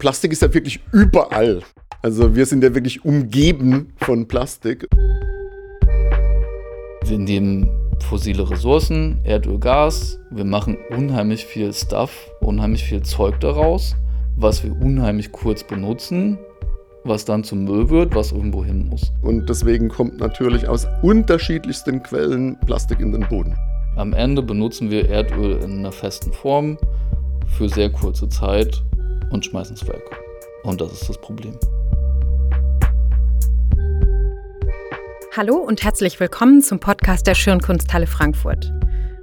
Plastik ist ja wirklich überall. Also wir sind ja wirklich umgeben von Plastik. Wir nehmen fossile Ressourcen, Erdöl, Gas. Wir machen unheimlich viel Stuff, unheimlich viel Zeug daraus, was wir unheimlich kurz benutzen, was dann zum Müll wird, was irgendwo hin muss. Und deswegen kommt natürlich aus unterschiedlichsten Quellen Plastik in den Boden. Am Ende benutzen wir Erdöl in einer festen Form für sehr kurze Zeit und schmeißen es weg. Und das ist das Problem. Hallo und herzlich willkommen zum Podcast der Schirnkunsthalle Frankfurt.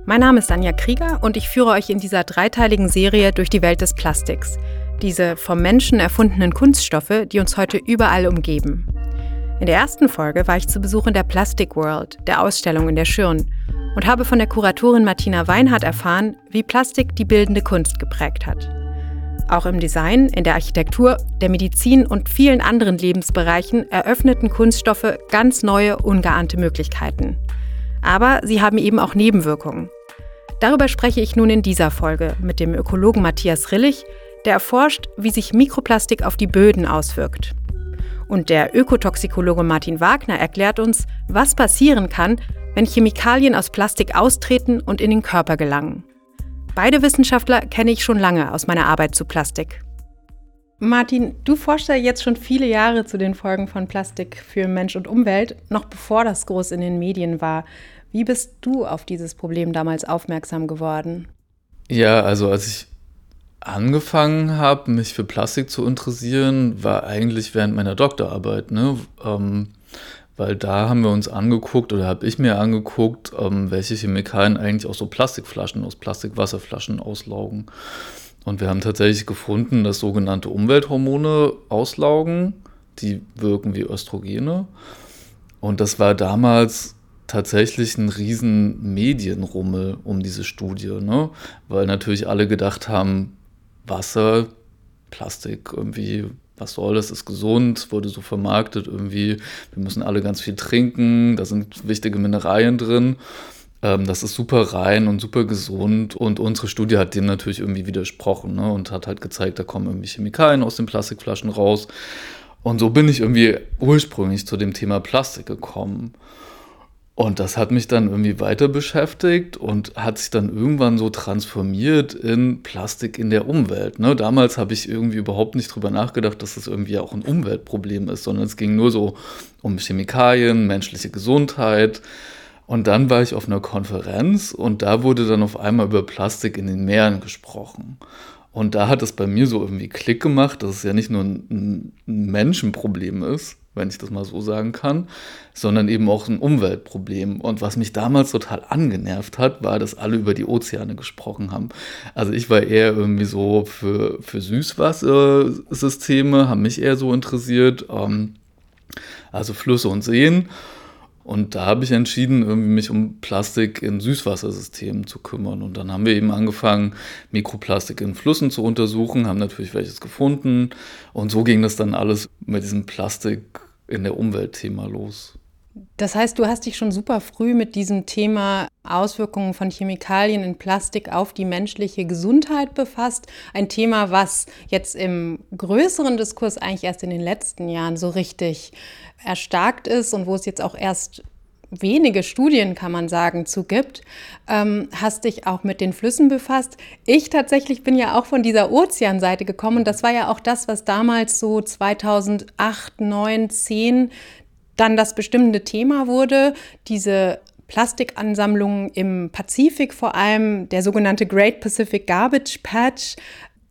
Mein Name ist Anja Krieger und ich führe euch in dieser dreiteiligen Serie durch die Welt des Plastiks. Diese vom Menschen erfundenen Kunststoffe, die uns heute überall umgeben. In der ersten Folge war ich zu Besuch in der Plastic World, der Ausstellung in der Schirn, und habe von der Kuratorin Martina Weinhardt erfahren, wie Plastik die bildende Kunst geprägt hat. Auch im Design, in der Architektur, der Medizin und vielen anderen Lebensbereichen eröffneten Kunststoffe ganz neue, ungeahnte Möglichkeiten. Aber sie haben eben auch Nebenwirkungen. Darüber spreche ich nun in dieser Folge mit dem Ökologen Matthias Rillich, der erforscht, wie sich Mikroplastik auf die Böden auswirkt. Und der Ökotoxikologe Martin Wagner erklärt uns, was passieren kann, wenn Chemikalien aus Plastik austreten und in den Körper gelangen. Beide Wissenschaftler kenne ich schon lange aus meiner Arbeit zu Plastik. Martin, du forschst ja jetzt schon viele Jahre zu den Folgen von Plastik für Mensch und Umwelt, noch bevor das groß in den Medien war. Wie bist du auf dieses Problem damals aufmerksam geworden? Ja, also als ich angefangen habe, mich für Plastik zu interessieren, war eigentlich während meiner Doktorarbeit. Ne? Ähm, weil da haben wir uns angeguckt oder habe ich mir angeguckt, ähm, welche Chemikalien eigentlich aus so Plastikflaschen, aus Plastikwasserflaschen auslaugen. Und wir haben tatsächlich gefunden, dass sogenannte Umwelthormone auslaugen, die wirken wie Östrogene. Und das war damals tatsächlich ein riesen Medienrummel um diese Studie, ne? weil natürlich alle gedacht haben, Wasser, Plastik irgendwie was soll das, ist gesund, wurde so vermarktet irgendwie, wir müssen alle ganz viel trinken, da sind wichtige Mineralien drin. Ähm, das ist super rein und super gesund und unsere Studie hat dem natürlich irgendwie widersprochen ne, und hat halt gezeigt, da kommen irgendwie Chemikalien aus den Plastikflaschen raus. Und so bin ich irgendwie ursprünglich zu dem Thema Plastik gekommen. Und das hat mich dann irgendwie weiter beschäftigt und hat sich dann irgendwann so transformiert in Plastik in der Umwelt. Ne? Damals habe ich irgendwie überhaupt nicht drüber nachgedacht, dass das irgendwie auch ein Umweltproblem ist, sondern es ging nur so um Chemikalien, menschliche Gesundheit. Und dann war ich auf einer Konferenz und da wurde dann auf einmal über Plastik in den Meeren gesprochen. Und da hat es bei mir so irgendwie Klick gemacht, dass es ja nicht nur ein, Menschenproblem ist, wenn ich das mal so sagen kann, sondern eben auch ein Umweltproblem. Und was mich damals total angenervt hat, war, dass alle über die Ozeane gesprochen haben. Also ich war eher irgendwie so für, für Süßwassersysteme, haben mich eher so interessiert, ähm, also Flüsse und Seen. Und da habe ich entschieden, irgendwie mich um Plastik in Süßwassersystemen zu kümmern. Und dann haben wir eben angefangen, Mikroplastik in Flüssen zu untersuchen, haben natürlich welches gefunden. Und so ging das dann alles mit diesem Plastik in der Umwelt-Thema los. Das heißt, du hast dich schon super früh mit diesem Thema Auswirkungen von Chemikalien in Plastik auf die menschliche Gesundheit befasst. Ein Thema, was jetzt im größeren Diskurs eigentlich erst in den letzten Jahren so richtig erstarkt ist und wo es jetzt auch erst wenige Studien, kann man sagen, zu gibt, ähm, hast dich auch mit den Flüssen befasst. Ich tatsächlich bin ja auch von dieser Ozeanseite gekommen das war ja auch das, was damals so 2008, 9, 10 dann das bestimmende Thema wurde, diese Plastikansammlungen im Pazifik vor allem, der sogenannte Great Pacific Garbage Patch.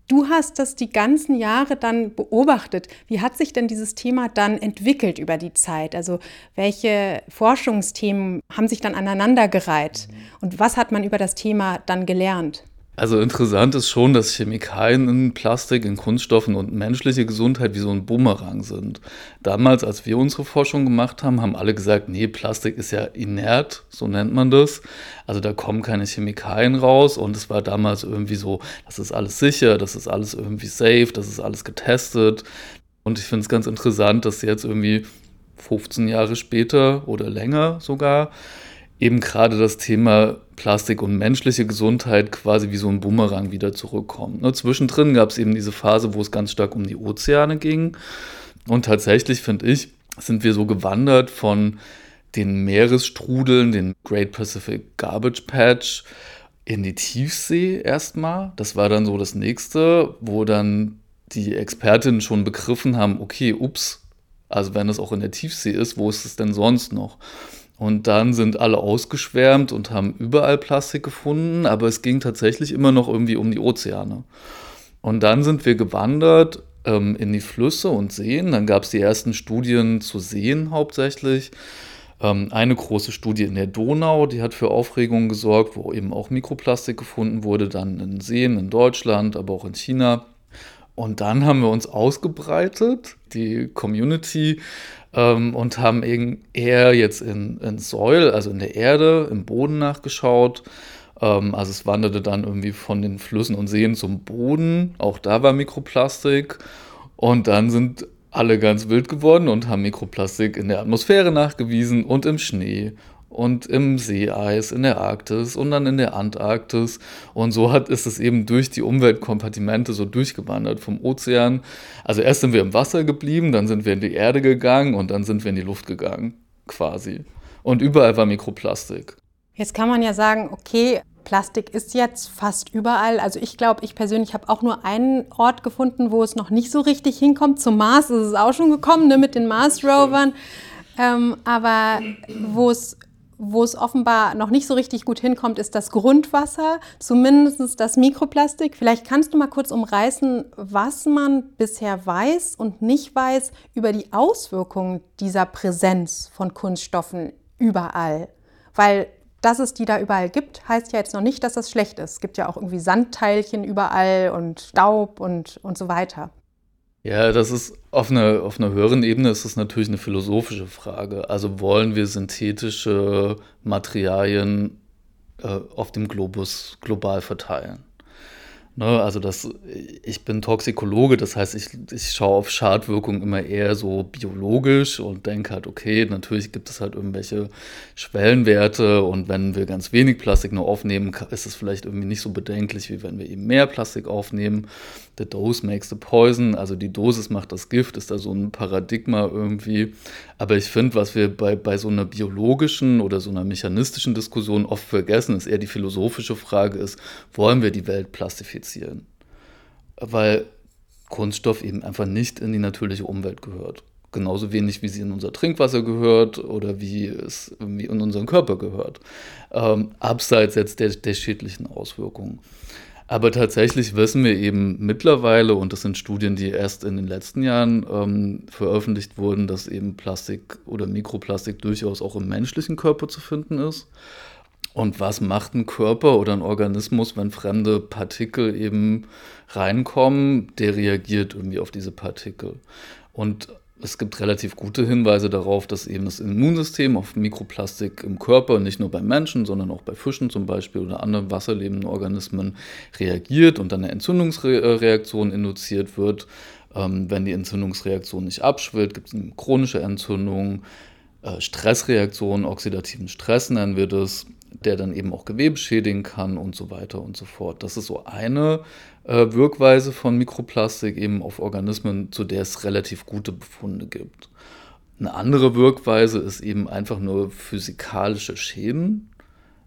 Du hast das die ganzen Jahre dann beobachtet. Wie hat sich denn dieses Thema dann entwickelt über die Zeit? Also welche Forschungsthemen haben sich dann aneinandergereiht? Und was hat man über das Thema dann gelernt? Also interessant ist schon, dass Chemikalien in Plastik, in Kunststoffen und menschliche Gesundheit wie so ein Bumerang sind. Damals, als wir unsere Forschung gemacht haben, haben alle gesagt, nee, Plastik ist ja inert, so nennt man das. Also da kommen keine Chemikalien raus und es war damals irgendwie so, das ist alles sicher, das ist alles irgendwie safe, das ist alles getestet. Und ich finde es ganz interessant, dass jetzt irgendwie 15 Jahre später oder länger sogar eben gerade das Thema Plastik und menschliche Gesundheit quasi wie so ein Boomerang wieder zurückkommt. Ne, zwischendrin gab es eben diese Phase, wo es ganz stark um die Ozeane ging. Und tatsächlich, finde ich, sind wir so gewandert von den Meeresstrudeln, den Great Pacific Garbage Patch, in die Tiefsee erstmal. Das war dann so das nächste, wo dann die Expertinnen schon begriffen haben, okay, ups, also wenn es auch in der Tiefsee ist, wo ist es denn sonst noch? Und dann sind alle ausgeschwärmt und haben überall Plastik gefunden, aber es ging tatsächlich immer noch irgendwie um die Ozeane. Und dann sind wir gewandert ähm, in die Flüsse und Seen. Dann gab es die ersten Studien zu Seen hauptsächlich. Ähm, eine große Studie in der Donau, die hat für Aufregung gesorgt, wo eben auch Mikroplastik gefunden wurde, dann in Seen in Deutschland, aber auch in China. Und dann haben wir uns ausgebreitet, die Community, ähm, und haben eher jetzt in, in Soil, also in der Erde, im Boden nachgeschaut. Ähm, also es wanderte dann irgendwie von den Flüssen und Seen zum Boden. Auch da war Mikroplastik. Und dann sind alle ganz wild geworden und haben Mikroplastik in der Atmosphäre nachgewiesen und im Schnee und im Seeeis in der Arktis und dann in der Antarktis. Und so hat, ist es eben durch die Umweltkompartimente so durchgewandert vom Ozean. Also erst sind wir im Wasser geblieben, dann sind wir in die Erde gegangen und dann sind wir in die Luft gegangen, quasi. Und überall war Mikroplastik. Jetzt kann man ja sagen, okay, Plastik ist jetzt fast überall. Also ich glaube, ich persönlich habe auch nur einen Ort gefunden, wo es noch nicht so richtig hinkommt. Zum Mars ist es auch schon gekommen, ne, mit den Mars-Rovern. Ähm, aber wo es wo es offenbar noch nicht so richtig gut hinkommt, ist das Grundwasser, zumindest das Mikroplastik. Vielleicht kannst du mal kurz umreißen, was man bisher weiß und nicht weiß über die Auswirkungen dieser Präsenz von Kunststoffen überall. Weil dass es die da überall gibt, heißt ja jetzt noch nicht, dass das schlecht ist. Es gibt ja auch irgendwie Sandteilchen überall und Staub und, und so weiter. Ja, das ist auf einer, auf einer höheren Ebene ist das natürlich eine philosophische Frage. Also wollen wir synthetische Materialien äh, auf dem Globus global verteilen? Ne, also das, ich bin Toxikologe, das heißt, ich, ich schaue auf Schadwirkungen immer eher so biologisch und denke halt, okay, natürlich gibt es halt irgendwelche Schwellenwerte und wenn wir ganz wenig Plastik nur aufnehmen, ist es vielleicht irgendwie nicht so bedenklich, wie wenn wir eben mehr Plastik aufnehmen. The dose makes the poison, also die Dosis macht das Gift, ist da so ein Paradigma irgendwie. Aber ich finde, was wir bei, bei so einer biologischen oder so einer mechanistischen Diskussion oft vergessen, ist eher die philosophische Frage ist, wollen wir die Welt plastifizieren? Weil Kunststoff eben einfach nicht in die natürliche Umwelt gehört. Genauso wenig, wie sie in unser Trinkwasser gehört oder wie es in unseren Körper gehört. Ähm, abseits jetzt der, der schädlichen Auswirkungen. Aber tatsächlich wissen wir eben mittlerweile, und das sind Studien, die erst in den letzten Jahren ähm, veröffentlicht wurden, dass eben Plastik oder Mikroplastik durchaus auch im menschlichen Körper zu finden ist. Und was macht ein Körper oder ein Organismus, wenn fremde Partikel eben reinkommen? Der reagiert irgendwie auf diese Partikel. Und es gibt relativ gute Hinweise darauf, dass eben das Immunsystem auf Mikroplastik im Körper, nicht nur bei Menschen, sondern auch bei Fischen zum Beispiel oder anderen wasserlebenden Organismen reagiert und dann eine Entzündungsreaktion induziert wird. Ähm, wenn die Entzündungsreaktion nicht abschwillt, gibt es chronische Entzündung, äh, Stressreaktion, oxidativen Stress nennen wir das der dann eben auch Gewebe schädigen kann und so weiter und so fort. Das ist so eine äh, Wirkweise von Mikroplastik eben auf Organismen, zu der es relativ gute Befunde gibt. Eine andere Wirkweise ist eben einfach nur physikalische Schäden.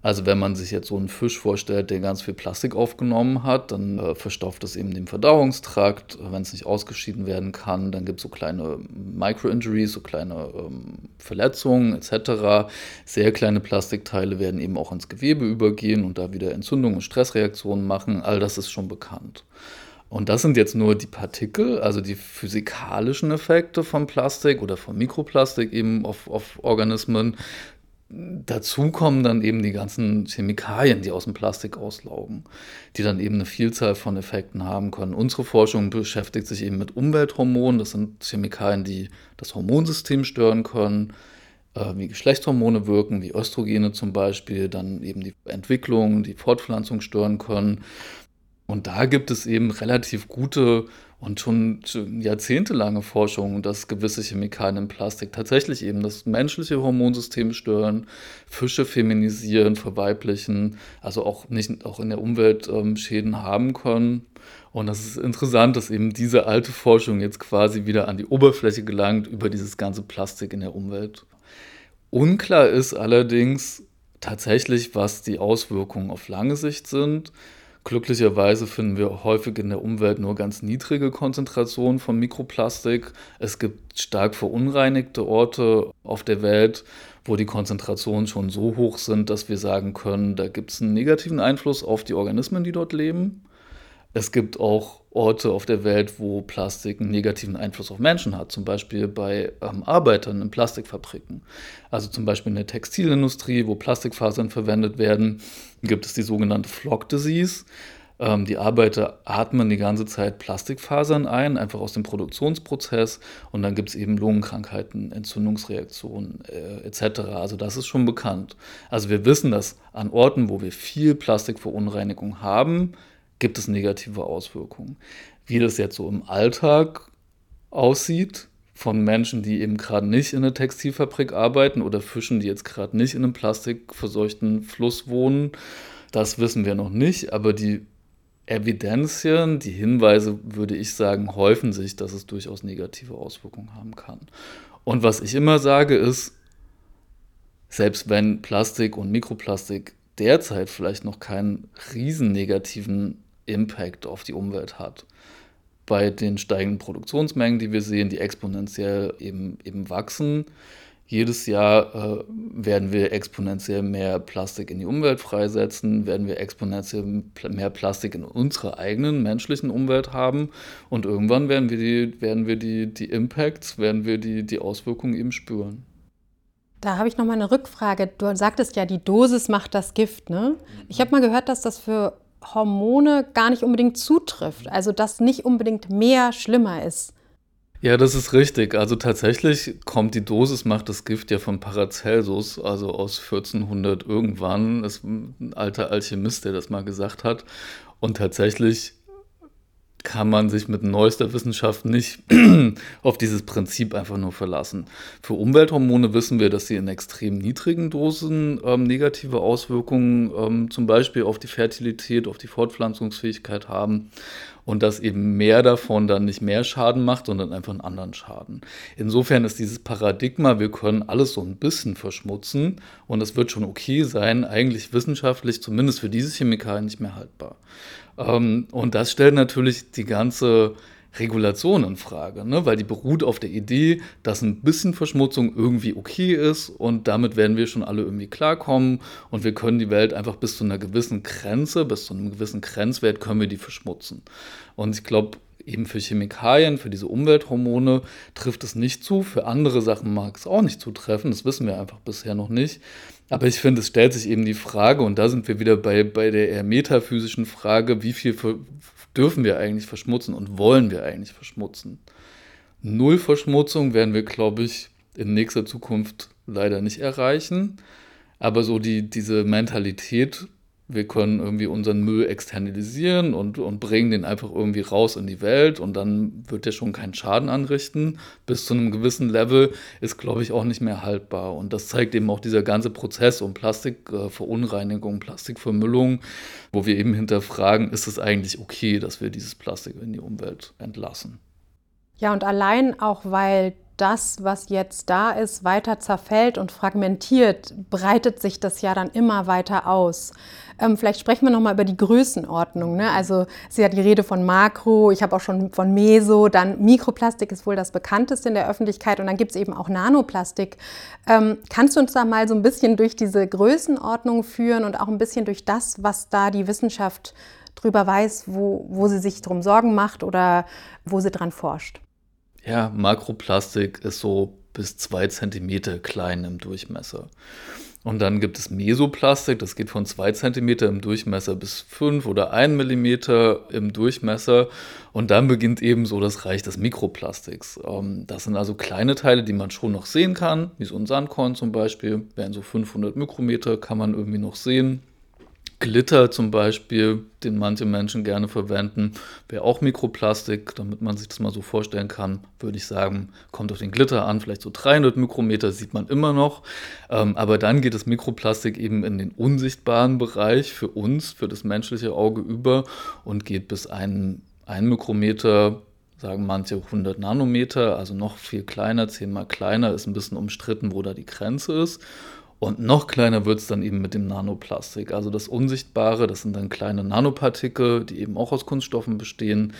Also wenn man sich jetzt so einen Fisch vorstellt, der ganz viel Plastik aufgenommen hat, dann äh, verstopft es eben den Verdauungstrakt. Wenn es nicht ausgeschieden werden kann, dann gibt es so kleine Micro-Injuries, so kleine ähm, Verletzungen etc. Sehr kleine Plastikteile werden eben auch ins Gewebe übergehen und da wieder Entzündungen und Stressreaktionen machen. All das ist schon bekannt. Und das sind jetzt nur die Partikel, also die physikalischen Effekte von Plastik oder von Mikroplastik eben auf, auf Organismen. Dazu kommen dann eben die ganzen Chemikalien, die aus dem Plastik auslaugen, die dann eben eine Vielzahl von Effekten haben können. Unsere Forschung beschäftigt sich eben mit Umwelthormonen. Das sind Chemikalien, die das Hormonsystem stören können, äh, wie Geschlechtshormone wirken, wie Östrogene zum Beispiel, dann eben die Entwicklung, die Fortpflanzung stören können. Und da gibt es eben relativ gute und schon jahrzehntelange Forschung, dass gewisse Chemikalien in Plastik tatsächlich eben das menschliche Hormonsystem stören, Fische feminisieren, verweiblichen, also auch nicht auch in der Umwelt ähm, Schäden haben können. Und das ist interessant, dass eben diese alte Forschung jetzt quasi wieder an die Oberfläche gelangt über dieses ganze Plastik in der Umwelt. Unklar ist allerdings tatsächlich, was die Auswirkungen auf lange Sicht sind. Glücklicherweise finden wir häufig in der Umwelt nur ganz niedrige Konzentrationen von Mikroplastik. Es gibt stark verunreinigte Orte auf der Welt, wo die Konzentrationen schon so hoch sind, dass wir sagen können, da gibt es einen negativen Einfluss auf die Organismen, die dort leben. Es gibt auch Orte auf der Welt, wo Plastik einen negativen Einfluss auf Menschen hat, zum Beispiel bei ähm, Arbeitern in Plastikfabriken. Also zum Beispiel in der Textilindustrie, wo Plastikfasern verwendet werden, gibt es die sogenannte Flock Disease. Ähm, die Arbeiter atmen die ganze Zeit Plastikfasern ein, einfach aus dem Produktionsprozess. Und dann gibt es eben Lungenkrankheiten, Entzündungsreaktionen äh, etc. Also das ist schon bekannt. Also wir wissen, dass an Orten, wo wir viel Plastikverunreinigung haben, gibt es negative Auswirkungen. Wie das jetzt so im Alltag aussieht, von Menschen, die eben gerade nicht in einer Textilfabrik arbeiten oder Fischen, die jetzt gerade nicht in einem plastikverseuchten Fluss wohnen, das wissen wir noch nicht, aber die Evidenzien, die Hinweise, würde ich sagen, häufen sich, dass es durchaus negative Auswirkungen haben kann. Und was ich immer sage ist, selbst wenn Plastik und Mikroplastik derzeit vielleicht noch keinen riesen negativen Impact auf die Umwelt hat. Bei den steigenden Produktionsmengen, die wir sehen, die exponentiell eben, eben wachsen, jedes Jahr äh, werden wir exponentiell mehr Plastik in die Umwelt freisetzen, werden wir exponentiell mehr Plastik in unserer eigenen menschlichen Umwelt haben und irgendwann werden wir die, werden wir die, die Impacts, werden wir die, die Auswirkungen eben spüren. Da habe ich noch mal eine Rückfrage. Du sagtest ja, die Dosis macht das Gift. Ne? Ich habe mal gehört, dass das für Hormone gar nicht unbedingt zutrifft. Also dass nicht unbedingt mehr schlimmer ist. Ja, das ist richtig. Also tatsächlich kommt die Dosis macht das Gift ja von Paracelsus, also aus 1400 irgendwann. Das ist ein alter Alchemist, der das mal gesagt hat. Und tatsächlich kann man sich mit neuester Wissenschaft nicht auf dieses Prinzip einfach nur verlassen. Für Umwelthormone wissen wir, dass sie in extrem niedrigen Dosen ähm, negative Auswirkungen ähm, zum Beispiel auf die Fertilität, auf die Fortpflanzungsfähigkeit haben und dass eben mehr davon dann nicht mehr Schaden macht, sondern einfach einen anderen Schaden. Insofern ist dieses Paradigma, wir können alles so ein bisschen verschmutzen und es wird schon okay sein, eigentlich wissenschaftlich zumindest für diese Chemikalien nicht mehr haltbar. Ähm, und das stellt natürlich die ganze Regulation in Frage, ne? weil die beruht auf der Idee, dass ein bisschen Verschmutzung irgendwie okay ist und damit werden wir schon alle irgendwie klarkommen und wir können die Welt einfach bis zu einer gewissen Grenze, bis zu einem gewissen Grenzwert können wir die verschmutzen. Und ich glaube, eben für Chemikalien, für diese Umwelthormone trifft es nicht zu, für andere Sachen mag es auch nicht zutreffen, das wissen wir einfach bisher noch nicht. Aber ich finde, es stellt sich eben die Frage, und da sind wir wieder bei, bei der eher metaphysischen Frage, wie viel dürfen wir eigentlich verschmutzen und wollen wir eigentlich verschmutzen? Null Verschmutzung werden wir, glaube ich, in nächster Zukunft leider nicht erreichen. Aber so die, diese Mentalität wir können irgendwie unseren Müll externalisieren und, und bringen den einfach irgendwie raus in die Welt und dann wird der schon keinen Schaden anrichten. Bis zu einem gewissen Level ist, glaube ich, auch nicht mehr haltbar. Und das zeigt eben auch dieser ganze Prozess um Plastikverunreinigung, Plastikvermüllung, wo wir eben hinterfragen, ist es eigentlich okay, dass wir dieses Plastik in die Umwelt entlassen. Ja, und allein auch, weil das, was jetzt da ist, weiter zerfällt und fragmentiert, breitet sich das ja dann immer weiter aus. Ähm, vielleicht sprechen wir nochmal über die Größenordnung. Ne? Also es ist ja die Rede von Makro, ich habe auch schon von Meso, dann Mikroplastik ist wohl das bekannteste in der Öffentlichkeit und dann gibt es eben auch Nanoplastik. Ähm, kannst du uns da mal so ein bisschen durch diese Größenordnung führen und auch ein bisschen durch das, was da die Wissenschaft drüber weiß, wo, wo sie sich drum Sorgen macht oder wo sie dran forscht? Ja, Makroplastik ist so bis zwei Zentimeter klein im Durchmesser. Und dann gibt es Mesoplastik, das geht von zwei Zentimeter im Durchmesser bis fünf oder ein Millimeter im Durchmesser. Und dann beginnt eben so das Reich des Mikroplastiks. Ähm, das sind also kleine Teile, die man schon noch sehen kann, wie so ein Sandkorn zum Beispiel, wären so 500 Mikrometer, kann man irgendwie noch sehen. Glitter zum Beispiel, den manche Menschen gerne verwenden, wäre auch Mikroplastik, damit man sich das mal so vorstellen kann, würde ich sagen, kommt auf den Glitter an, vielleicht so 300 Mikrometer sieht man immer noch, ähm, aber dann geht das Mikroplastik eben in den unsichtbaren Bereich für uns, für das menschliche Auge über und geht bis ein, ein Mikrometer, sagen manche 100 Nanometer, also noch viel kleiner, zehnmal kleiner, ist ein bisschen umstritten, wo da die Grenze ist. Und noch kleiner wird es dann eben mit dem Nanoplastik. Also das Unsichtbare, das sind dann kleine Nanopartikel, die eben auch aus Kunststoffen bestehen,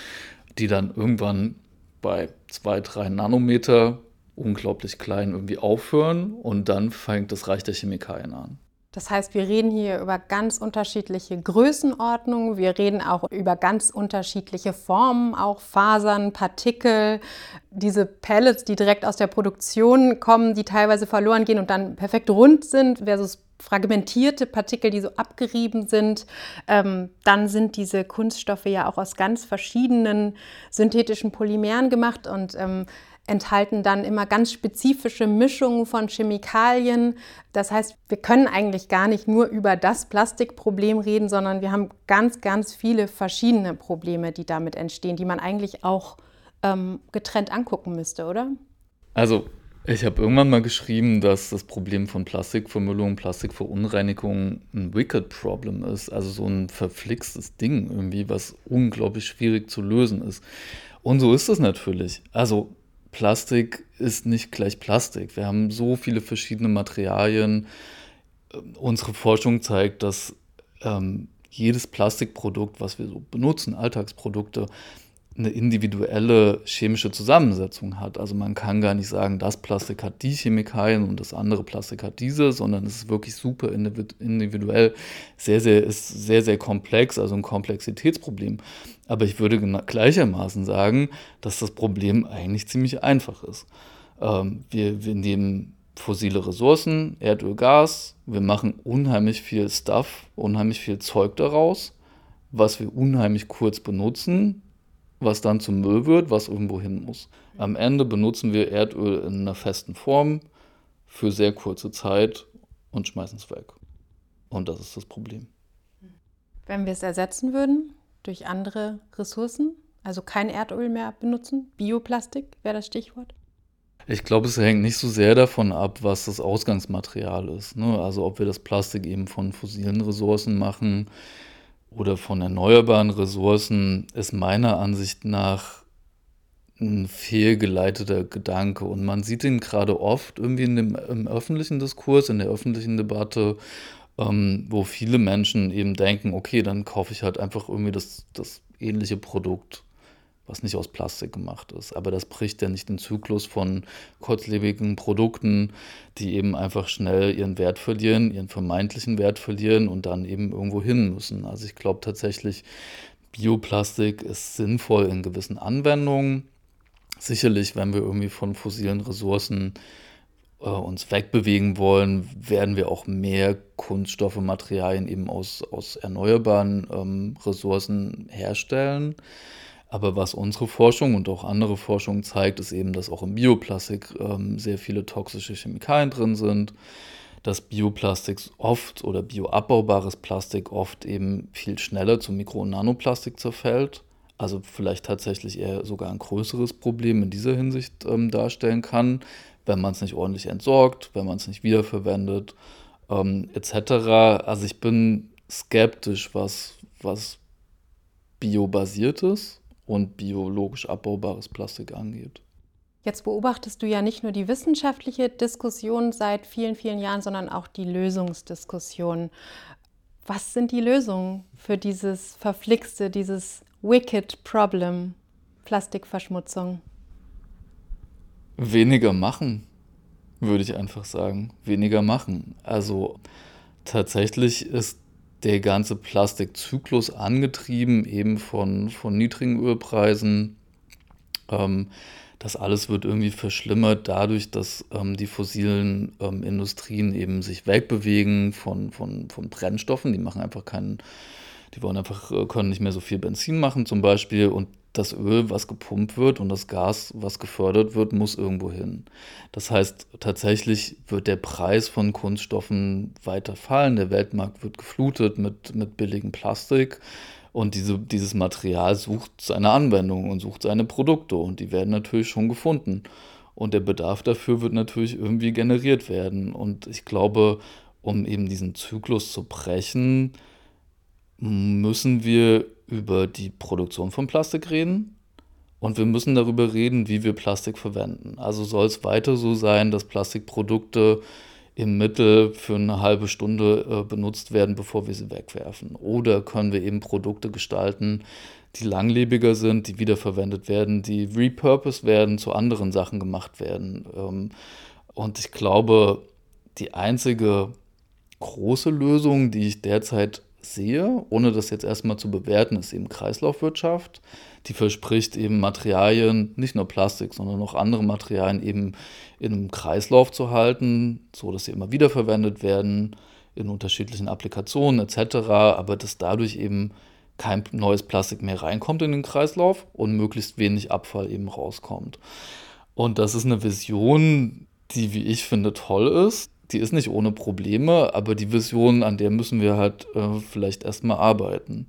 die dann irgendwann bei zwei, drei Nanometer unglaublich klein irgendwie aufhören und dann fängt das Reich der Chemikalien an. Das heißt, wir reden hier über ganz unterschiedliche Größenordnungen, wir reden auch über ganz unterschiedliche Formen, auch Fasern, Partikel, diese Pellets, die direkt aus der Produktion kommen, die teilweise verloren gehen und dann perfekt rund sind, versus fragmentierte Partikel, die so abgerieben sind. Ähm, dann sind diese Kunststoffe ja auch aus ganz verschiedenen synthetischen Polymeren gemacht und ähm, enthalten dann immer ganz spezifische Mischungen von Chemikalien. Das heißt, wir können eigentlich gar nicht nur über das Plastikproblem reden, sondern wir haben ganz, ganz viele verschiedene Probleme, die damit entstehen, die man eigentlich auch ähm, getrennt angucken müsste, oder? Also ich habe irgendwann mal geschrieben, dass das Problem von Plastikvermüllung, Plastikverunreinigung ein Wicked Problem ist, also so ein verflixtes Ding irgendwie, was unglaublich schwierig zu lösen ist. Und so ist es natürlich. Also Plastik ist nicht gleich Plastik. Wir haben so viele verschiedene Materialien. Unsere Forschung zeigt, dass ähm, jedes Plastikprodukt, was wir so benutzen, Alltagsprodukte, eine individuelle chemische Zusammensetzung hat. Also man kann gar nicht sagen, das Plastik hat die Chemikalien und das andere Plastik hat diese, sondern es ist wirklich super individuell, sehr, sehr, ist sehr, sehr komplex, also ein Komplexitätsproblem. Aber ich würde gleichermaßen sagen, dass das Problem eigentlich ziemlich einfach ist. Ähm, wir, wir nehmen fossile Ressourcen, Erdöl, Gas, wir machen unheimlich viel Stuff, unheimlich viel Zeug daraus, was wir unheimlich kurz benutzen, was dann zum Müll wird, was irgendwo hin muss. Am Ende benutzen wir Erdöl in einer festen Form für sehr kurze Zeit und schmeißen es weg. Und das ist das Problem. Wenn wir es ersetzen würden durch andere Ressourcen, also kein Erdöl mehr benutzen, Bioplastik wäre das Stichwort? Ich glaube, es hängt nicht so sehr davon ab, was das Ausgangsmaterial ist. Ne? Also ob wir das Plastik eben von fossilen Ressourcen machen, oder von erneuerbaren Ressourcen ist meiner Ansicht nach ein fehlgeleiteter Gedanke. Und man sieht ihn gerade oft irgendwie dem, im öffentlichen Diskurs, in der öffentlichen Debatte, ähm, wo viele Menschen eben denken, okay, dann kaufe ich halt einfach irgendwie das, das ähnliche Produkt was nicht aus Plastik gemacht ist. Aber das bricht ja nicht den Zyklus von kurzlebigen Produkten, die eben einfach schnell ihren Wert verlieren, ihren vermeintlichen Wert verlieren und dann eben irgendwo hin müssen. Also ich glaube tatsächlich, Bioplastik ist sinnvoll in gewissen Anwendungen. Sicherlich, wenn wir irgendwie von fossilen Ressourcen äh, uns wegbewegen wollen, werden wir auch mehr Kunststoffe, Materialien eben aus, aus erneuerbaren ähm, Ressourcen herstellen. Aber was unsere Forschung und auch andere Forschung zeigt, ist eben, dass auch im Bioplastik ähm, sehr viele toxische Chemikalien drin sind, dass Bioplastik oft oder bioabbaubares Plastik oft eben viel schneller zu Mikro- und Nanoplastik zerfällt. Also vielleicht tatsächlich eher sogar ein größeres Problem in dieser Hinsicht ähm, darstellen kann, wenn man es nicht ordentlich entsorgt, wenn man es nicht wiederverwendet, ähm, etc. Also ich bin skeptisch, was, was biobasiertes und biologisch abbaubares Plastik angeht. Jetzt beobachtest du ja nicht nur die wissenschaftliche Diskussion seit vielen, vielen Jahren, sondern auch die Lösungsdiskussion. Was sind die Lösungen für dieses verflixte, dieses wicked Problem, Plastikverschmutzung? Weniger machen, würde ich einfach sagen. Weniger machen. Also tatsächlich ist der ganze Plastikzyklus angetrieben, eben von, von niedrigen Ölpreisen. Ähm, das alles wird irgendwie verschlimmert dadurch, dass ähm, die fossilen ähm, Industrien eben sich wegbewegen von, von, von Brennstoffen. Die machen einfach keinen, die wollen einfach, äh, können nicht mehr so viel Benzin machen zum Beispiel. Und das Öl, was gepumpt wird und das Gas, was gefördert wird, muss irgendwo hin. Das heißt, tatsächlich wird der Preis von Kunststoffen weiter fallen. Der Weltmarkt wird geflutet mit, mit billigem Plastik. Und diese, dieses Material sucht seine Anwendung und sucht seine Produkte. Und die werden natürlich schon gefunden. Und der Bedarf dafür wird natürlich irgendwie generiert werden. Und ich glaube, um eben diesen Zyklus zu brechen, müssen wir über die Produktion von Plastik reden und wir müssen darüber reden, wie wir Plastik verwenden. Also soll es weiter so sein, dass Plastikprodukte im Mittel für eine halbe Stunde äh, benutzt werden, bevor wir sie wegwerfen. Oder können wir eben Produkte gestalten, die langlebiger sind, die wiederverwendet werden, die repurposed werden, zu anderen Sachen gemacht werden. Ähm, und ich glaube, die einzige große Lösung, die ich derzeit sehe, ohne das jetzt erstmal zu bewerten, ist eben Kreislaufwirtschaft. Die verspricht eben Materialien, nicht nur Plastik, sondern auch andere Materialien eben in einem Kreislauf zu halten, so dass sie immer wiederverwendet werden in unterschiedlichen Applikationen etc., aber dass dadurch eben kein neues Plastik mehr reinkommt in den Kreislauf und möglichst wenig Abfall eben rauskommt. Und das ist eine Vision, die, wie ich finde, toll ist die ist nicht ohne Probleme, aber die Vision, an der müssen wir halt äh, vielleicht erstmal arbeiten.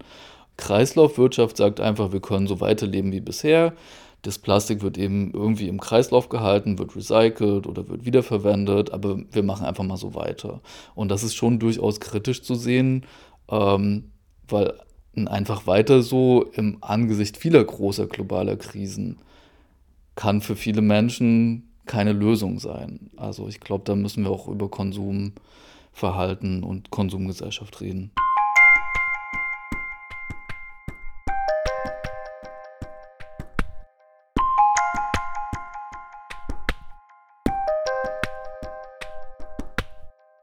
Kreislaufwirtschaft sagt einfach, wir können so weiterleben wie bisher. Das Plastik wird eben irgendwie im Kreislauf gehalten, wird recycelt oder wird wiederverwendet, aber wir machen einfach mal so weiter. Und das ist schon durchaus kritisch zu sehen, ähm, weil einfach weiter so im Angesicht vieler großer globaler Krisen kann für viele Menschen keine Lösung sein. Also ich glaube, da müssen wir auch über Konsumverhalten und Konsumgesellschaft reden.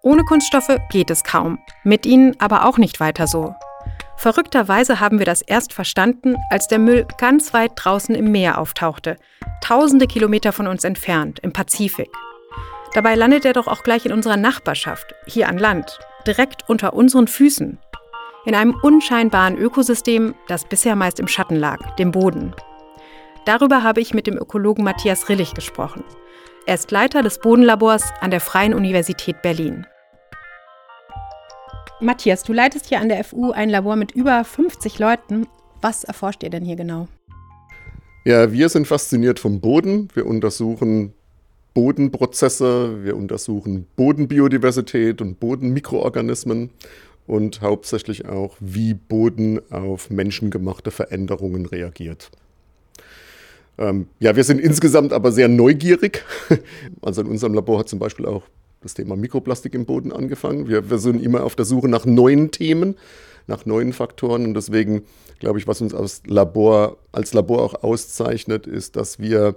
Ohne Kunststoffe geht es kaum, mit ihnen aber auch nicht weiter so. Verrückterweise haben wir das erst verstanden, als der Müll ganz weit draußen im Meer auftauchte, tausende Kilometer von uns entfernt, im Pazifik. Dabei landet er doch auch gleich in unserer Nachbarschaft, hier an Land, direkt unter unseren Füßen. In einem unscheinbaren Ökosystem, das bisher meist im Schatten lag, dem Boden. Darüber habe ich mit dem Ökologen Matthias Rillig gesprochen. Er ist Leiter des Bodenlabors an der Freien Universität Berlin. Matthias, du leitest hier an der FU ein Labor mit über 50 Leuten. Was erforscht ihr denn hier genau? Ja, wir sind fasziniert vom Boden. Wir untersuchen Bodenprozesse, wir untersuchen Bodenbiodiversität und Bodenmikroorganismen und hauptsächlich auch, wie Boden auf menschengemachte Veränderungen reagiert. Ähm, ja, wir sind insgesamt aber sehr neugierig. Also in unserem Labor hat zum Beispiel auch das Thema Mikroplastik im Boden angefangen. Wir, wir sind immer auf der Suche nach neuen Themen, nach neuen Faktoren und deswegen glaube ich, was uns als Labor, als Labor auch auszeichnet, ist, dass wir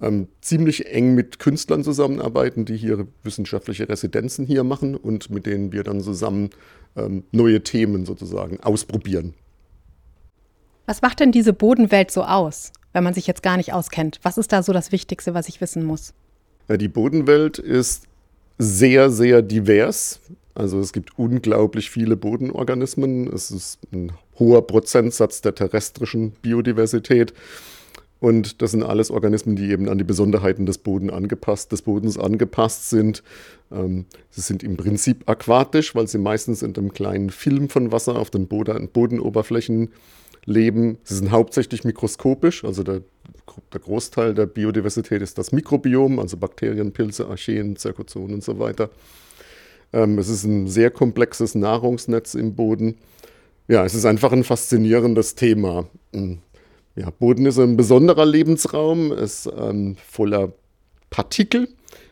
ähm, ziemlich eng mit Künstlern zusammenarbeiten, die hier wissenschaftliche Residenzen hier machen und mit denen wir dann zusammen ähm, neue Themen sozusagen ausprobieren. Was macht denn diese Bodenwelt so aus, wenn man sich jetzt gar nicht auskennt? Was ist da so das Wichtigste, was ich wissen muss? Ja, die Bodenwelt ist sehr, sehr divers. Also es gibt unglaublich viele Bodenorganismen. Es ist ein hoher Prozentsatz der terrestrischen Biodiversität. Und das sind alles Organismen, die eben an die Besonderheiten des, Boden angepasst, des Bodens angepasst sind. Ähm, sie sind im Prinzip aquatisch, weil sie meistens in einem kleinen Film von Wasser auf den Boden, Bodenoberflächen leben. Sie sind hauptsächlich mikroskopisch, also der, der, Großteil der Biodiversität ist das Mikrobiom, also Bakterien, Pilze, Archeen, Zirkozonen und so weiter. Ähm, es ist ein sehr komplexes Nahrungsnetz im Boden. Ja, es ist einfach ein faszinierendes Thema. Hm. Ja, Boden ist ein besonderer Lebensraum, ist ähm, voller Partikel,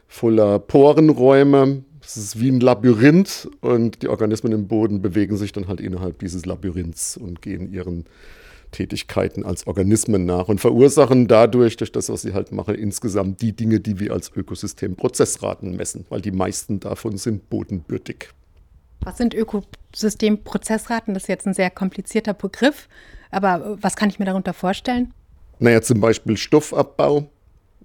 voller Porenräume. Es ist wie ein Labyrinth und die Organismen im Boden bewegen sich dann halt innerhalb dieses Labyrinths und gehen ihren Tätigkeiten als Organismen nach und verursachen dadurch, durch das, was sie halt machen, insgesamt die Dinge, die wir als Ökosystemprozessraten messen, weil die meisten davon sind bodenbürtig. Was sind Ökosystemprozessraten? Das ist jetzt ein sehr komplizierter Begriff, aber was kann ich mir darunter vorstellen? Naja, zum Beispiel Stoffabbau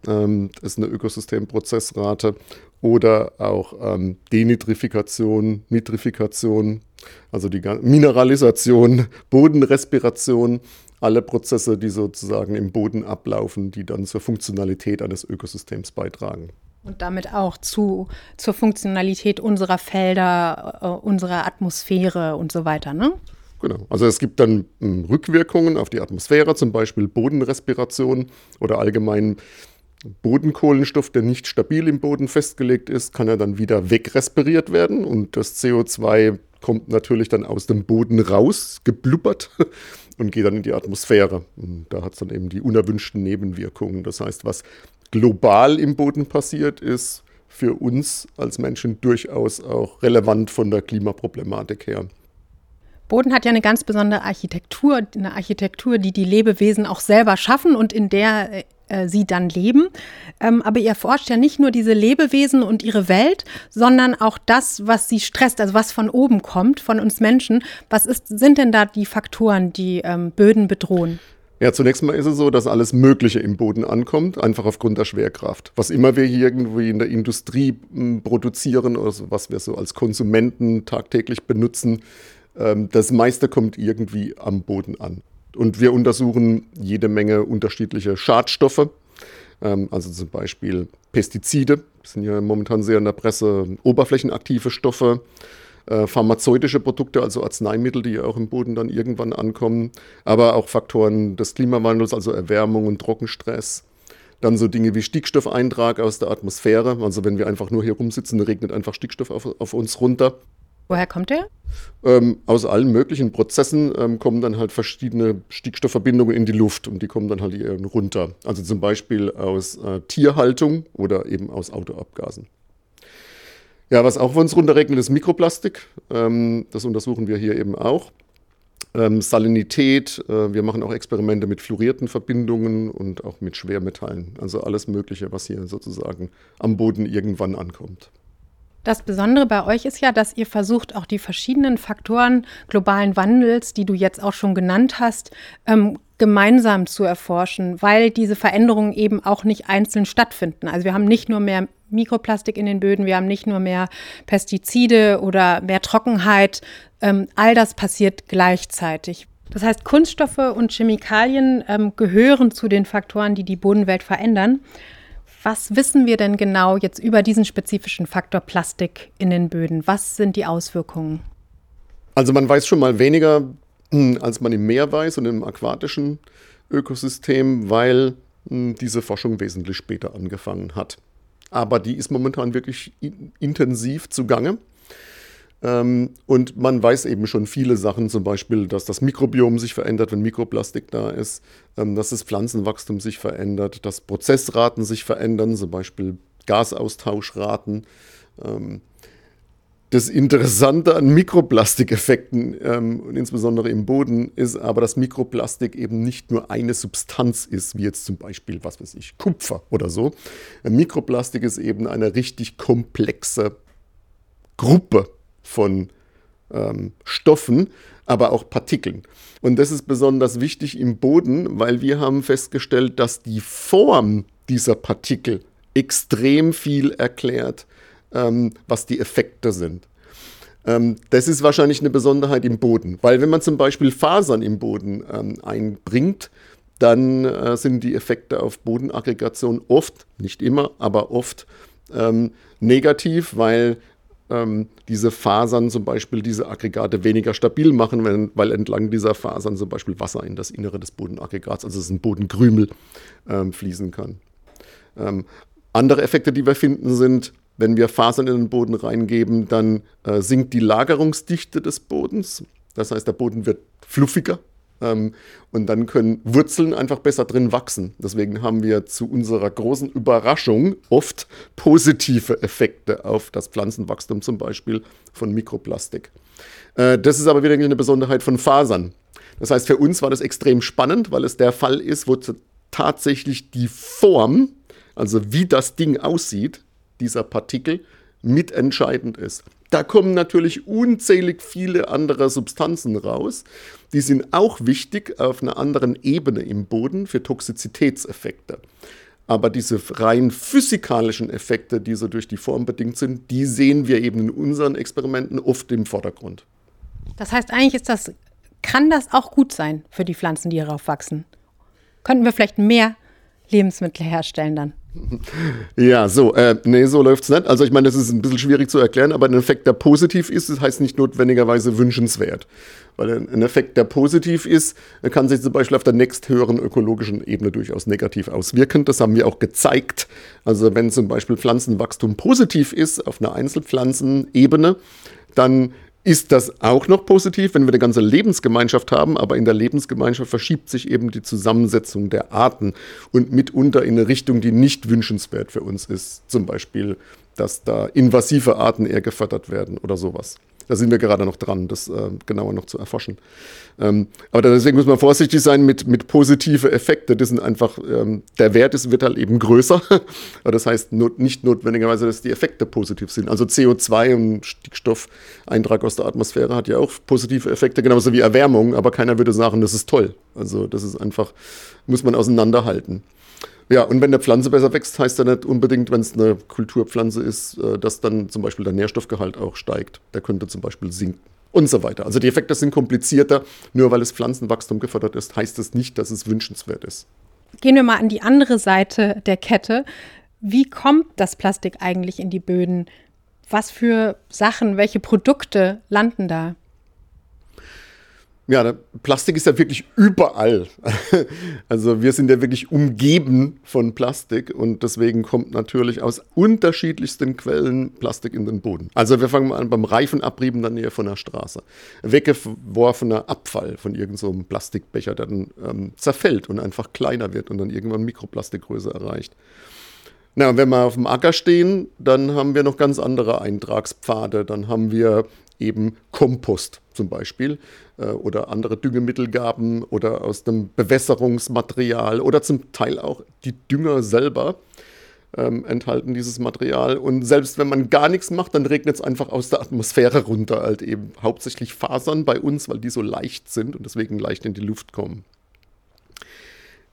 ähm, ist eine Ökosystemprozessrate oder auch ähm, Denitrifikation, Nitrifikation, also die Mineralisation, Bodenrespiration. alle Prozesse, die sozusagen im Boden ablaufen, die dann zur Funktionalität eines Ökosystems beitragen. Und damit auch zu, zur Funktionalität unserer Felder, äh, unserer Atmosphäre und so weiter, ne? Genau. Also es gibt dann äh, Rückwirkungen auf die Atmosphäre, zum Beispiel Bodenrespiration oder allgemein Bodenkohlenstoff, der nicht stabil im Boden festgelegt ist, kann er dann wieder wegrespiriert werden und das CO2 kommt natürlich dann aus dem Boden raus, geblubbert und geht dann in die Atmosphäre. Und da hat es dann eben die unerwünschten Nebenwirkungen. Das heißt, was global im Boden passiert, ist für uns als Menschen durchaus auch relevant von der Klimaproblematik her. Boden hat ja eine ganz besondere Architektur, eine Architektur, die die Lebewesen auch selber schaffen und in der äh, sie dann leben. Ähm, aber ihr forscht ja nicht nur diese Lebewesen und ihre Welt, sondern auch das, was sie stresst, also was von oben kommt, von uns Menschen. Was ist, sind denn da die Faktoren, die ähm, Böden bedrohen? Ja, zunächst mal ist es so, dass alles Mögliche im Boden ankommt, einfach aufgrund der Schwerkraft. Was immer wir hier irgendwie in der Industrie m, produzieren oder so, was wir so als Konsumenten tagtäglich benutzen, ähm, das meiste kommt irgendwie am Boden an. Und wir untersuchen jede Menge unterschiedliche Schadstoffe, ähm, also zum Beispiel Pestizide, sind ja momentan sehr in der Presse, oberflächenaktive Stoffe, äh, pharmazeutische Produkte, also Arzneimittel, die ja auch im Boden dann irgendwann ankommen, aber auch Faktoren des Klimawandels, also Erwärmung und Trockenstress. Dann so Dinge wie Stickstoffeintrag aus der Atmosphäre. Also wenn wir einfach nur hier rumsitzen, regnet einfach Stickstoff auf, auf uns runter. Woher kommt der? Ähm, aus allen möglichen Prozessen ähm, kommen dann halt verschiedene Stickstoffverbindungen in die Luft und die kommen dann halt hier runter. Also zum Beispiel aus äh, Tierhaltung oder eben aus Autoabgasen. Ja, was auch von uns runterregnet, ist Mikroplastik. Ähm, das untersuchen wir hier eben auch. Ähm, Salinität, äh, wir machen auch Experimente mit fluorierten Verbindungen und auch mit Schwermetallen. Also alles Mögliche, was hier sozusagen am Boden irgendwann ankommt. Das Besondere bei euch ist ja, dass ihr versucht, auch die verschiedenen Faktoren globalen Wandels, die du jetzt auch schon genannt hast, ähm, gemeinsam zu erforschen, weil diese Veränderungen eben auch nicht einzeln stattfinden. Also wir haben nicht nur mehr Mikroplastik in den Böden, wir haben nicht nur mehr Pestizide oder mehr Trockenheit. Ähm, all das passiert gleichzeitig. Das heißt, Kunststoffe und Chemikalien ähm, gehören zu den Faktoren, die die Bodenwelt verändern. Was wissen wir denn genau jetzt über diesen spezifischen Faktor Plastik in den Böden? Was sind die Auswirkungen? Also man weiß schon mal weniger, hm, als man im Meer weiß und im aquatischen Ökosystem, weil hm, diese Forschung wesentlich später angefangen hat. Aber die ist momentan wirklich intensiv zugange. Ähm, und man weiß eben schon viele Sachen, zum Beispiel, dass das Mikrobiom sich verändert, wenn Mikroplastik da ist, ähm, dass das Pflanzenwachstum sich verändert, dass Prozessraten sich verändern, zum Beispiel Gasaustauschraten. Ähm, das Interessante an Mikroplastikeffekten und insbesondere im Boden ist aber, dass Mikroplastik eben nicht nur eine Substanz ist, wie jetzt zum Beispiel, was weiß ich, Kupfer oder so. Mikroplastik ist eben eine richtig komplexe Gruppe von ähm, Stoffen, aber auch Partikeln. Und das ist besonders wichtig im Boden, weil wir haben festgestellt, dass die Form dieser Partikel extrem viel erklärt, ähm, was die Effekte sind. Ähm, das ist wahrscheinlich eine Besonderheit im Boden, weil wenn man zum Beispiel Fasern im Boden ähm, einbringt, dann äh, sind die Effekte auf Bodenaggregation oft, nicht immer, aber oft ähm, negativ, weil ähm, diese Fasern zum Beispiel diese Aggregate weniger stabil machen, wenn, weil entlang dieser Fasern zum Beispiel Wasser in das Innere des Bodenaggregats, also es ein Bodenkrümel, ähm, fließen kann. Ähm, andere Effekte, die wir finden, sind, wenn wir Fasern in den Boden reingeben, dann äh, sinkt die Lagerungsdichte des Bodens. Das heißt, der Boden wird fluffiger, ähm, und dann können Wurzeln einfach besser drin wachsen. Deswegen haben wir zu unserer großen Überraschung oft positive Effekte auf das Pflanzenwachstum, zum Beispiel von Mikroplastik. Äh, das ist aber wieder eine Besonderheit von Fasern. Das heißt, für uns war das extrem spannend, weil es der Fall ist, wo tatsächlich die Form, also wie das Ding aussieht, dieser Partikel, mitentscheidend ist. Da kommen natürlich unzählig viele andere Substanzen raus. Die sind auch wichtig auf einer anderen Ebene im Boden für Toxizitätseffekte. Aber diese rein physikalischen Effekte, die so durch die Form bedingt sind, die sehen wir eben in unseren Experimenten oft im Vordergrund. Das heißt, eigentlich ist das kann das auch gut sein für die Pflanzen, die hierauf wachsen? Könnten wir vielleicht mehr Lebensmittel herstellen dann? Ja, so, äh, nee, so läuft es nicht. Also ich meine, das ist ein bisschen schwierig zu erklären, aber ein Effekt, der positiv ist, das heißt nicht notwendigerweise wünschenswert. Weil ein Effekt, der positiv ist, kann sich zum Beispiel auf der nächsthöheren ökologischen Ebene durchaus negativ auswirken. Das haben wir auch gezeigt. Also wenn zum Beispiel Pflanzenwachstum positiv ist auf einer Einzelpflanzenebene, dann ist das auch noch positiv, wenn wir eine ganze Lebensgemeinschaft haben, aber in der Lebensgemeinschaft verschiebt sich eben die Zusammensetzung der Arten und mitunter in eine Richtung, die nicht wünschenswert für uns ist. Zum Beispiel, dass da invasive Arten eher gefördert werden oder sowas. Da sind wir gerade noch dran, das äh, genauer noch zu erforschen. Ähm, aber deswegen muss man vorsichtig sein mit, mit positive Effekte. Das sind einfach, ähm, der Wert ist, wird halt eben größer. aber das heißt not, nicht notwendigerweise, dass die Effekte positiv sind. Also CO2 und Stickstoffeintrag aus der Atmosphäre hat ja auch positive Effekte, genauso wie Erwärmung, aber keiner würde sagen, das ist toll. Also das ist einfach, muss man auseinanderhalten. Ja, und wenn der Pflanze besser wächst, heißt ja nicht unbedingt, wenn es eine Kulturpflanze ist, äh, dass dann zum Beispiel der Nährstoffgehalt auch steigt. Der könnte zum Beispiel sinken und so weiter. Also die Effekte sind komplizierter. Nur weil es Pflanzenwachstum gefördert ist, heißt es das nicht, dass es wünschenswert ist. Gehen wir mal an die andere Seite der Kette. Wie kommt das Plastik eigentlich in die Böden? Was für Sachen, welche Produkte landen da? Ja, Plastik ist ja wirklich überall. Also wir sind ja wirklich umgeben von Plastik und deswegen kommt natürlich aus unterschiedlichsten Quellen Plastik in den Boden. Also wir fangen mal an beim Reifenabrieb in der Nähe von der Straße. Weggeworfener Abfall von irgendeinem so Plastikbecher, der dann ähm, zerfällt und einfach kleiner wird und dann irgendwann Mikroplastikgröße erreicht. Na, wenn wir auf dem Acker stehen, dann haben wir noch ganz andere Eintragspfade. Dann haben wir eben Kompost zum Beispiel äh, oder andere Düngemittelgaben oder aus dem Bewässerungsmaterial oder zum Teil auch die Dünger selber ähm, enthalten dieses Material. Und selbst wenn man gar nichts macht, dann regnet es einfach aus der Atmosphäre runter, halt eben hauptsächlich Fasern bei uns, weil die so leicht sind und deswegen leicht in die Luft kommen.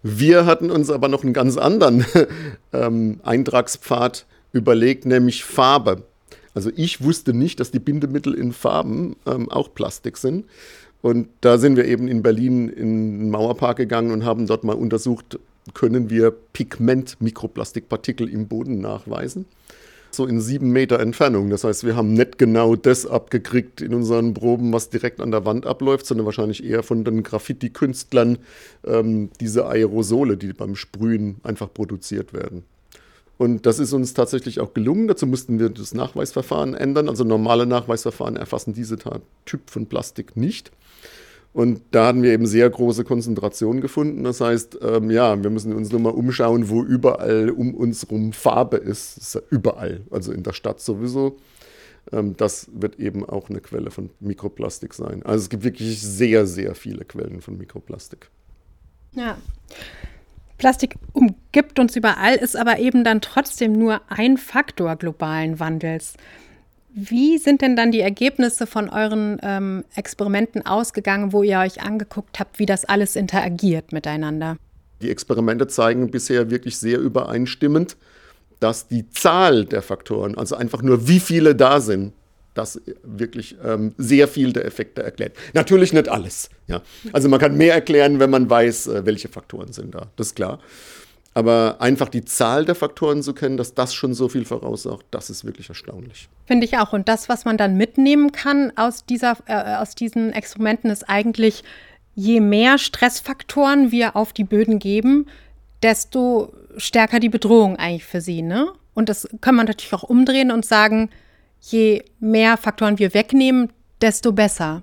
Wir hatten uns aber noch einen ganz anderen ähm, Eintragspfad überlegt, nämlich Farbe. Also ich wusste nicht, dass die Bindemittel in Farben ähm, auch Plastik sind. Und da sind wir eben in Berlin in den Mauerpark gegangen und haben dort mal untersucht, können wir Pigment-Mikroplastikpartikel im Boden nachweisen. So in sieben Meter Entfernung. Das heißt, wir haben nicht genau das abgekriegt in unseren Proben, was direkt an der Wand abläuft, sondern wahrscheinlich eher von den Graffiti-Künstlern ähm, diese Aerosole, die beim Sprühen einfach produziert werden. Und das ist uns tatsächlich auch gelungen. Dazu mussten wir das Nachweisverfahren ändern. Also normale Nachweisverfahren erfassen diese Typ von Plastik nicht. Und da hatten wir eben sehr große Konzentrationen gefunden. Das heißt, ähm, ja, wir müssen uns nur mal umschauen, wo überall um uns herum Farbe ist. Ist ja überall, also in der Stadt sowieso. Ähm, das wird eben auch eine Quelle von Mikroplastik sein. Also es gibt wirklich sehr, sehr viele Quellen von Mikroplastik. Ja. Plastik umgibt uns überall, ist aber eben dann trotzdem nur ein Faktor globalen Wandels. Wie sind denn dann die Ergebnisse von euren ähm, Experimenten ausgegangen, wo ihr euch angeguckt habt, wie das alles interagiert miteinander? Die Experimente zeigen bisher wirklich sehr übereinstimmend, dass die Zahl der Faktoren, also einfach nur wie viele da sind, das wirklich ähm, sehr viel der Effekte erklärt. Natürlich nicht alles. Ja. Also man kann mehr erklären, wenn man weiß, äh, welche Faktoren sind da. Das ist klar. Aber einfach die Zahl der Faktoren zu kennen, dass das schon so viel voraussagt, das ist wirklich erstaunlich. Finde ich auch. Und das, was man dann mitnehmen kann aus, dieser, äh, aus diesen Experimenten, ist eigentlich, je mehr Stressfaktoren wir auf die Böden geben, desto stärker die Bedrohung eigentlich für sie. Ne? Und das kann man natürlich auch umdrehen und sagen, je mehr Faktoren wir wegnehmen, desto besser.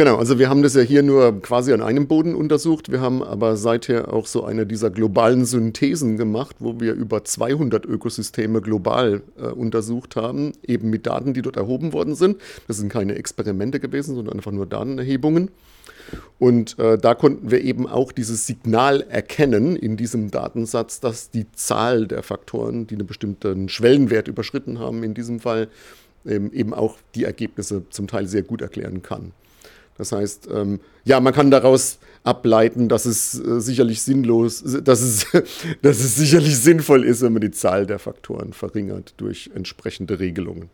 Genau, also wir haben das ja hier nur quasi an einem Boden untersucht. Wir haben aber seither auch so eine dieser globalen Synthesen gemacht, wo wir über 200 Ökosysteme global äh, untersucht haben, eben mit Daten, die dort erhoben worden sind. Das sind keine Experimente gewesen, sondern einfach nur Datenerhebungen. Und äh, da konnten wir eben auch dieses Signal erkennen in diesem Datensatz, dass die Zahl der Faktoren, die einen bestimmten Schwellenwert überschritten haben, in diesem Fall ähm, eben auch die Ergebnisse zum Teil sehr gut erklären kann. Das heißt, ähm, ja, man kann daraus ableiten, dass es äh, sicherlich sinnlos, dass es, dass es sicherlich sinnvoll ist, wenn man die Zahl der Faktoren verringert durch entsprechende Regelungen.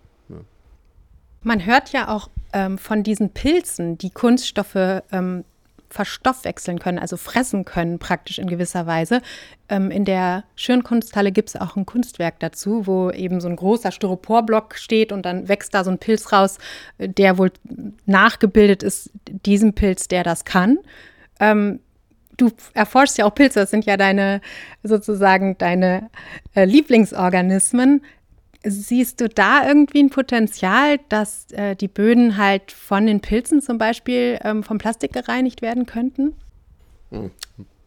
Man hört ja auch ähm, von diesen Pilzen, die Kunststoffe ähm, verstoffwechseln können, also fressen können, praktisch in gewisser Weise. Ähm, in der Schirnkunsthalle gibt es auch ein Kunstwerk dazu, wo eben so ein großer Styroporblock steht und dann wächst da so ein Pilz raus, der wohl nachgebildet ist, diesem Pilz, der das kann. Ähm, du erforschst ja auch Pilze, das sind ja deine sozusagen deine äh, Lieblingsorganismen. Siehst du da irgendwie ein Potenzial, dass äh, die Böden halt von den Pilzen zum Beispiel ähm, vom Plastik gereinigt werden könnten?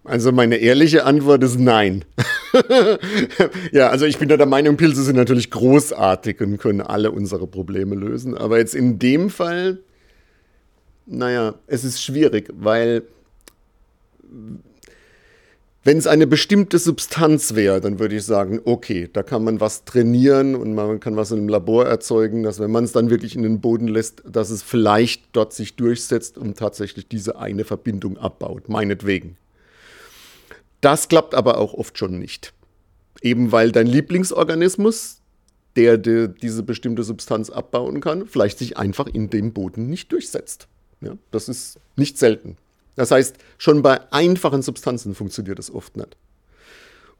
Also meine ehrliche Antwort ist nein. ja, also ich bin da der Meinung, Pilze sind natürlich großartig und können alle unsere Probleme lösen. Aber jetzt in dem Fall, naja, es ist schwierig, weil wenn es eine bestimmte Substanz wäre, dann würde ich sagen, okay, da kann man was trainieren und man kann was im Labor erzeugen, dass wenn man es dann wirklich in den Boden lässt, dass es vielleicht dort sich durchsetzt und tatsächlich diese eine Verbindung abbaut, meinetwegen. Das klappt aber auch oft schon nicht. Eben weil dein Lieblingsorganismus, der, der diese bestimmte Substanz abbauen kann, vielleicht sich einfach in dem Boden nicht durchsetzt. Ja, das ist nicht selten. Das heißt, schon bei einfachen Substanzen funktioniert das oft nicht.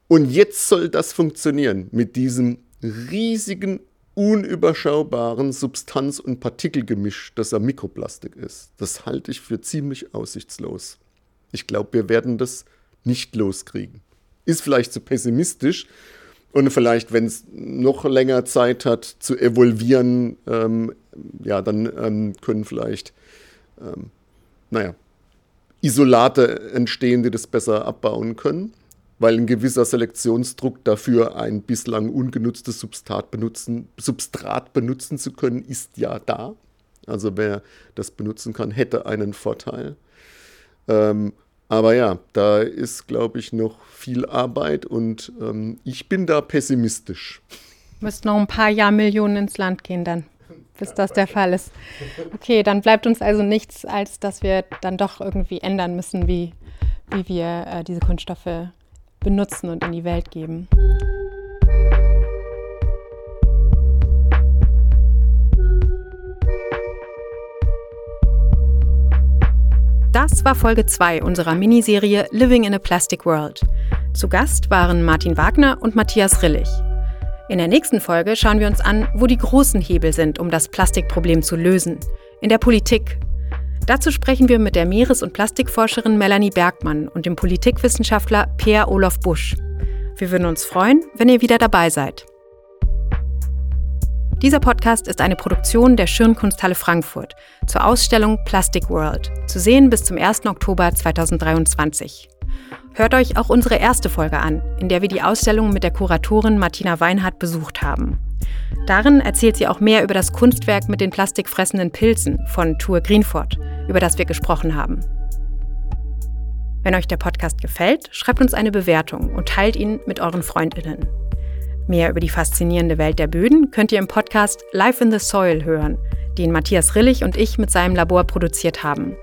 Und jetzt soll das funktionieren mit diesem riesigen, unüberschaubaren Substanz- und Partikelgemisch, das ja Mikroplastik ist. Das halte ich für ziemlich aussichtslos. Ich glaube, wir werden das nicht loskriegen. Ist vielleicht zu pessimistisch und vielleicht, wenn es noch länger Zeit hat zu evolvieren, ähm, ja, dann ähm, können vielleicht, ähm, naja, Isolate entstehen, die das besser abbauen können, weil ein gewisser Selektionsdruck dafür, ein bislang ungenutztes Substrat benutzen, Substrat benutzen zu können, ist ja da. Also wer das benutzen kann, hätte einen Vorteil. Ähm, aber ja, da ist, glaube ich, noch viel Arbeit und ähm, ich bin da pessimistisch. Müsst noch ein paar Jahrmillionen ins Land gehen dann bis das der Fall ist. Okay, dann bleibt uns also nichts, als dass wir dann doch irgendwie ändern müssen, wie, wie wir äh, diese Kunststoffe benutzen und in die Welt geben. Das war Folge 2 unserer Miniserie Living in a Plastic World. Zu Gast waren Martin Wagner und Matthias Rillig. In der nächsten Folge schauen wir uns an, wo die großen Hebel sind, um das Plastikproblem zu lösen. In der Politik. Dazu sprechen wir mit der Meeres- und Plastikforscherin Melanie Bergmann und dem Politikwissenschaftler Peer Olof Busch. Wir würden uns freuen, wenn ihr wieder dabei seid. Dieser Podcast ist eine Produktion der Schirnkunsthalle Frankfurt zur Ausstellung Plastic World, zu sehen bis zum 1. Oktober 2023. Hört euch auch unsere erste Folge an, in der wir die Ausstellung mit der Kuratorin Martina Weinhardt besucht haben. Darin erzählt sie auch mehr über das Kunstwerk mit den plastikfressenden Pilzen von Tour Greenford, über das wir gesprochen haben. Wenn euch der Podcast gefällt, schreibt uns eine Bewertung und teilt ihn mit euren Freundinnen. Mehr über die faszinierende Welt der Böden könnt ihr im Podcast Life in the Soil hören, den Matthias Rillig und ich mit seinem Labor produziert haben.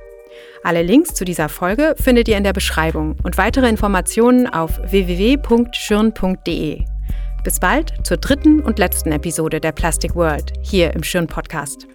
Alle Links zu dieser Folge findet ihr in der Beschreibung und weitere Informationen auf www.schirn.de. Bis bald zur dritten und letzten Episode der Plastic World hier im Schirn Podcast.